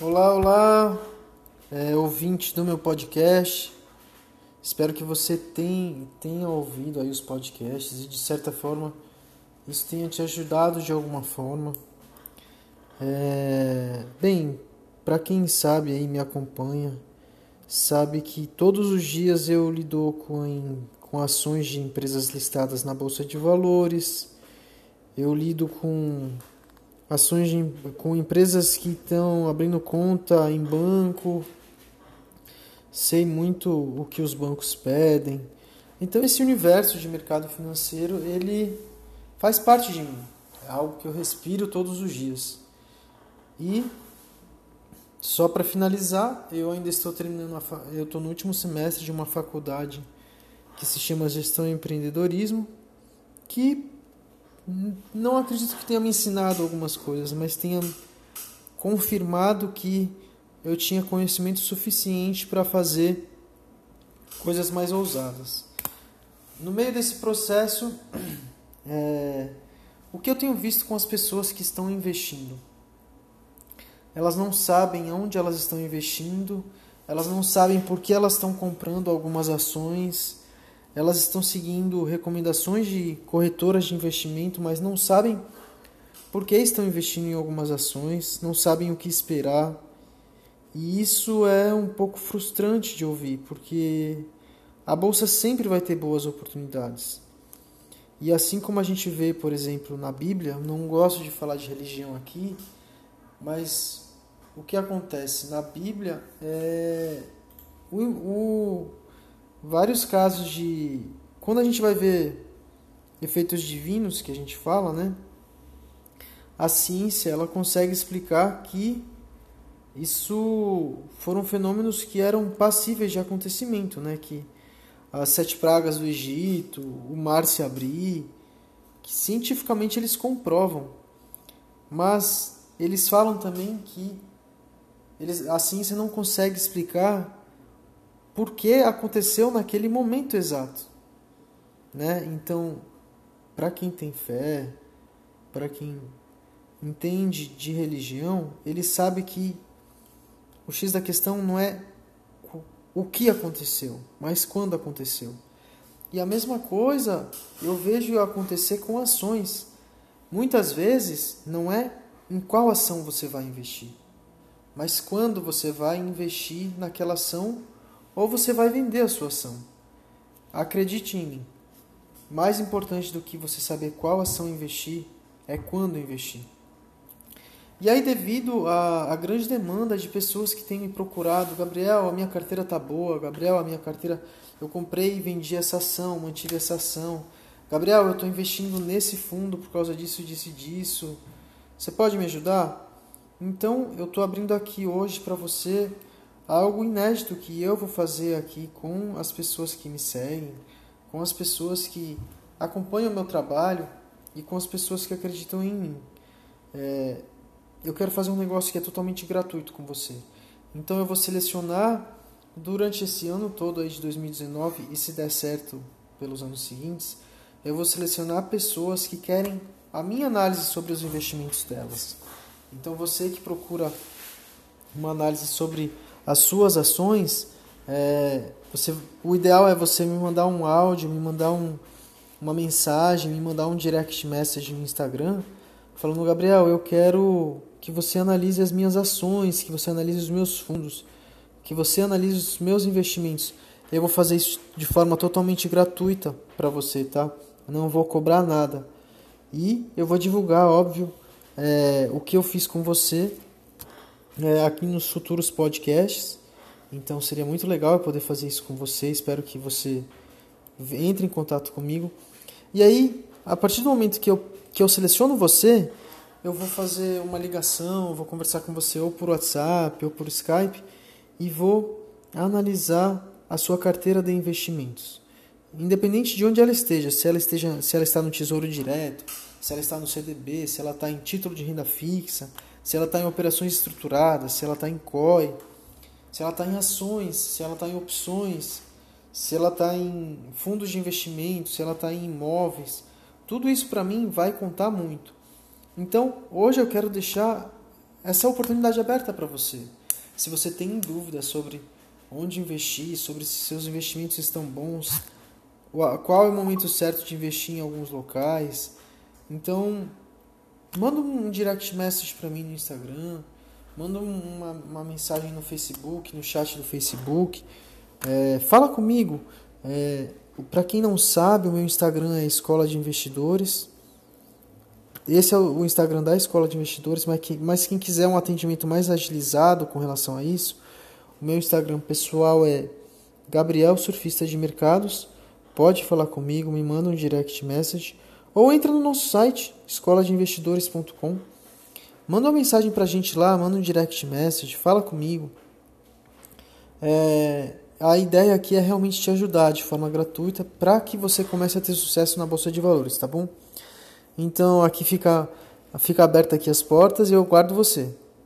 Olá, olá, é, ouvinte do meu podcast. Espero que você tenha, ouvido aí os podcasts e de certa forma isso tenha te ajudado de alguma forma. É, bem, para quem sabe aí me acompanha, sabe que todos os dias eu lido com, com ações de empresas listadas na Bolsa de Valores, eu lido com ações de, com empresas que estão abrindo conta em banco, sei muito o que os bancos pedem. Então esse universo de mercado financeiro, ele faz parte de mim. É algo que eu respiro todos os dias. E só para finalizar, eu ainda estou terminando eu estou no último semestre de uma faculdade que se chama Gestão e Empreendedorismo, que não acredito que tenha me ensinado algumas coisas, mas tenha confirmado que eu tinha conhecimento suficiente para fazer coisas mais ousadas. No meio desse processo, é, o que eu tenho visto com as pessoas que estão investindo? Elas não sabem onde elas estão investindo, elas não sabem por que elas estão comprando algumas ações, elas estão seguindo recomendações de corretoras de investimento, mas não sabem por que estão investindo em algumas ações, não sabem o que esperar. E isso é um pouco frustrante de ouvir, porque a bolsa sempre vai ter boas oportunidades. E assim como a gente vê, por exemplo, na Bíblia, não gosto de falar de religião aqui, mas o que acontece na Bíblia é o, o vários casos de quando a gente vai ver efeitos divinos que a gente fala, né? A ciência ela consegue explicar que isso foram fenômenos que eram passíveis de acontecimento, né? Que as sete pragas do Egito, o mar se abrir, que cientificamente eles comprovam, mas eles falam também que eles, a ciência não consegue explicar por que aconteceu naquele momento exato. Né? Então, para quem tem fé, para quem entende de religião, ele sabe que o X da questão não é o que aconteceu, mas quando aconteceu. E a mesma coisa eu vejo acontecer com ações. Muitas vezes não é em qual ação você vai investir, mas quando você vai investir naquela ação ou você vai vender a sua ação. Acredite em mim. Mais importante do que você saber qual ação investir é quando investir. E aí, devido à, grande demanda de pessoas que têm me procurado, Gabriel, a minha carteira tá boa, Gabriel, a minha carteira eu comprei e vendi essa ação, mantive essa ação. Gabriel, eu estou investindo nesse fundo por causa disso, disso e disso. Você pode me ajudar? Então, eu estou abrindo aqui hoje para você algo inédito que eu vou fazer aqui com as pessoas que me seguem, com as pessoas que acompanham o meu trabalho e com as pessoas que acreditam em mim. É, eu quero fazer um negócio que é totalmente gratuito com você. Então eu vou selecionar durante esse ano todo aí de 2019 e se der certo pelos anos seguintes, eu vou selecionar pessoas que querem a minha análise sobre os investimentos delas. Então você que procura uma análise sobre as suas ações, é, você, o ideal é você me mandar um áudio, me mandar um, uma mensagem, me mandar um direct message no Instagram, falando, Gabriel, eu quero que você analise as minhas ações, que você analise os meus fundos, que você analise os meus investimentos. Eu vou fazer isso de forma totalmente gratuita para você, tá? Eu não vou cobrar nada. E eu vou divulgar, óbvio, é, o que eu fiz com você é, aqui nos futuros podcasts. Então seria muito legal eu poder fazer isso com você. Espero que você entre em contato comigo. E aí, a partir do momento que eu, que eu seleciono você, eu vou fazer uma ligação, vou conversar com você ou por WhatsApp ou por Skype e vou analisar a sua carteira de investimentos. Independente de onde ela esteja, se ela, esteja, se ela está no Tesouro Direto, se ela está no CDB, se ela está em título de renda fixa, se ela está em operações estruturadas, se ela está em COI, se ela está em ações, se ela está em opções, se ela está em fundos de investimento, se ela está em imóveis. Tudo isso para mim vai contar muito. Então, hoje eu quero deixar essa oportunidade aberta para você. Se você tem dúvidas sobre onde investir, sobre se seus investimentos estão bons, qual é o momento certo de investir em alguns locais, então manda um direct message para mim no Instagram, manda uma, uma mensagem no Facebook, no chat do Facebook, é, fala comigo. É, para quem não sabe, o meu Instagram é Escola de Investidores. Esse é o Instagram da Escola de Investidores, mas, que, mas quem quiser um atendimento mais agilizado com relação a isso, o meu Instagram pessoal é Gabriel Surfista de Mercados. Pode falar comigo, me manda um direct message ou entra no nosso site escoladeinvestidores.com. Manda uma mensagem para a gente lá, manda um direct message, fala comigo. É, a ideia aqui é realmente te ajudar de forma gratuita para que você comece a ter sucesso na bolsa de valores, tá bom? Então aqui fica, fica aberta aqui as portas e eu guardo você.